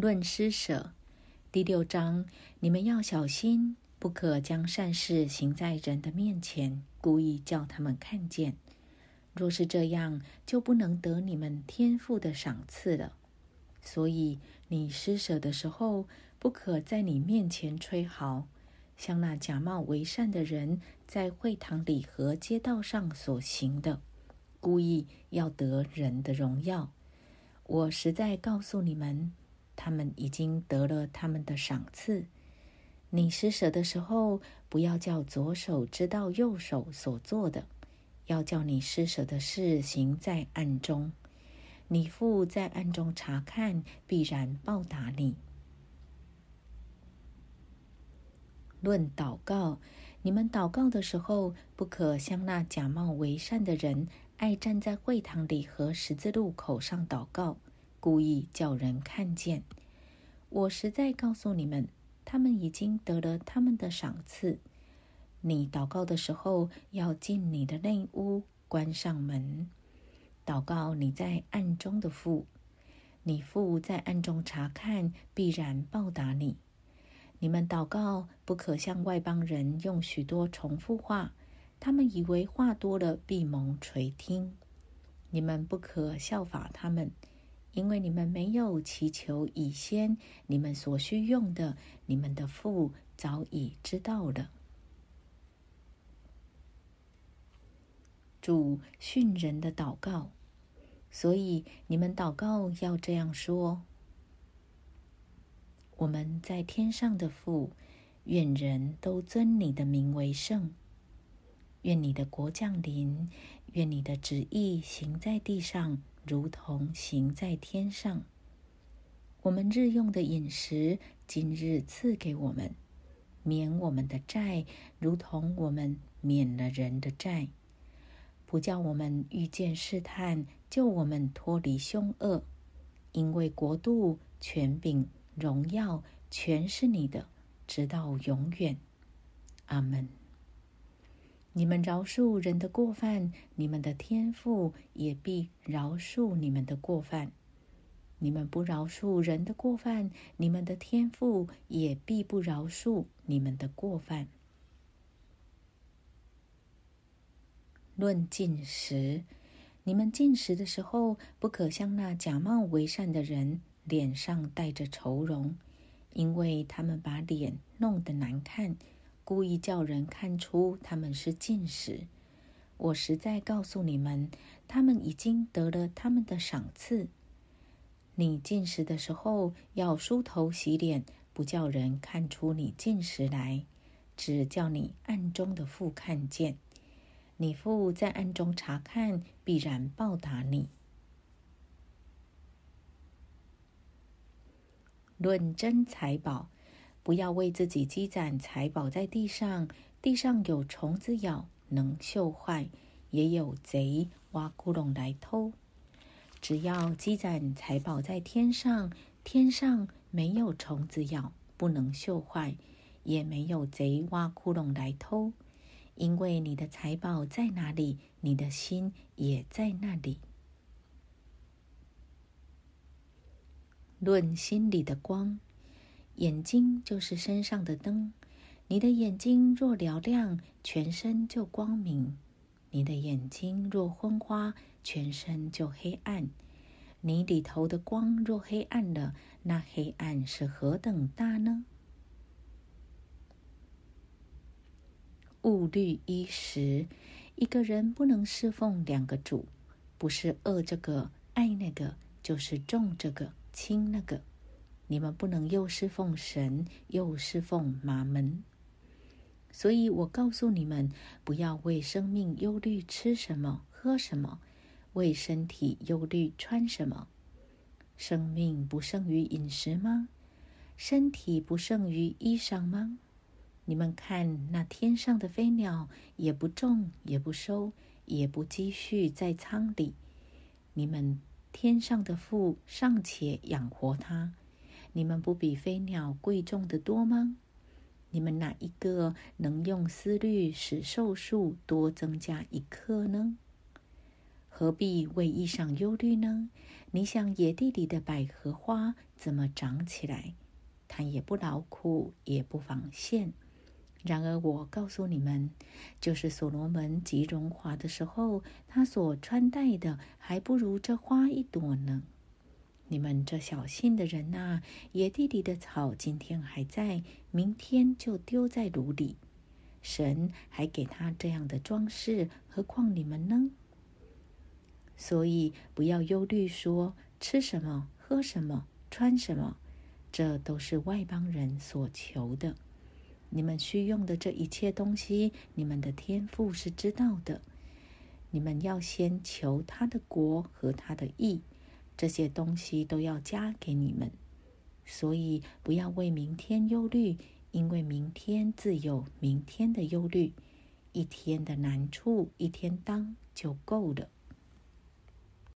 论施舍第六章，你们要小心，不可将善事行在人的面前，故意叫他们看见。若是这样，就不能得你们天赋的赏赐了。所以，你施舍的时候，不可在你面前吹号，像那假冒为善的人在会堂里和街道上所行的，故意要得人的荣耀。我实在告诉你们。他们已经得了他们的赏赐。你施舍的时候，不要叫左手知道右手所做的，要叫你施舍的事行在暗中。你父在暗中查看，必然报答你。论祷告，你们祷告的时候，不可像那假冒为善的人，爱站在会堂里和十字路口上祷告。故意叫人看见，我实在告诉你们，他们已经得了他们的赏赐。你祷告的时候，要进你的内屋，关上门，祷告你在暗中的父。你父在暗中查看，必然报答你。你们祷告不可像外邦人用许多重复话，他们以为话多了必蒙垂听。你们不可效法他们。因为你们没有祈求以先，你们所需用的，你们的父早已知道了。主训人的祷告，所以你们祷告要这样说：我们在天上的父，愿人都尊你的名为圣。愿你的国降临，愿你的旨意行在地上。如同行在天上，我们日用的饮食，今日赐给我们，免我们的债，如同我们免了人的债，不叫我们遇见试探，救我们脱离凶恶，因为国度、权柄、荣耀，全是你的，直到永远。阿门。你们饶恕人的过犯，你们的天父也必饶恕你们的过犯；你们不饶恕人的过犯，你们的天父也必不饶恕你们的过犯。论进食，你们进食的时候，不可像那假冒为善的人，脸上带着愁容，因为他们把脸弄得难看。故意叫人看出他们是进食，我实在告诉你们，他们已经得了他们的赏赐。你进食的时候要梳头洗脸，不叫人看出你进食来，只叫你暗中的父看见。你父在暗中查看，必然报答你。论真财宝。不要为自己积攒财宝在地上，地上有虫子咬，能锈坏；也有贼挖窟窿来偷。只要积攒财宝在天上，天上没有虫子咬，不能锈坏，也没有贼挖窟窿来偷。因为你的财宝在哪里，你的心也在那里。论心里的光。眼睛就是身上的灯，你的眼睛若嘹亮，全身就光明；你的眼睛若昏花，全身就黑暗。你里头的光若黑暗了，那黑暗是何等大呢？物虑一时，一个人不能侍奉两个主，不是恶这个爱那个，就是重这个轻那个。你们不能又侍奉神，又侍奉马门。所以我告诉你们，不要为生命忧虑吃什么、喝什么；为身体忧虑穿什么。生命不胜于饮食吗？身体不胜于衣裳吗？你们看那天上的飞鸟，也不种，也不收，也不积蓄在仓里。你们天上的父尚且养活它。你们不比飞鸟贵重的多吗？你们哪一个能用思虑使寿数多增加一刻呢？何必为衣裳忧虑呢？你想野地里的百合花怎么长起来？它也不劳苦，也不纺线。然而我告诉你们，就是所罗门极荣华的时候，他所穿戴的还不如这花一朵呢。你们这小心的人呐，野地里的草今天还在，明天就丢在炉里。神还给他这样的装饰，何况你们呢？所以不要忧虑，说吃什么、喝什么、穿什么，这都是外邦人所求的。你们需用的这一切东西，你们的天赋是知道的。你们要先求他的国和他的义，这些东西都要加给你们。所以不要为明天忧虑，因为明天自有明天的忧虑。一天的难处，一天当就够了。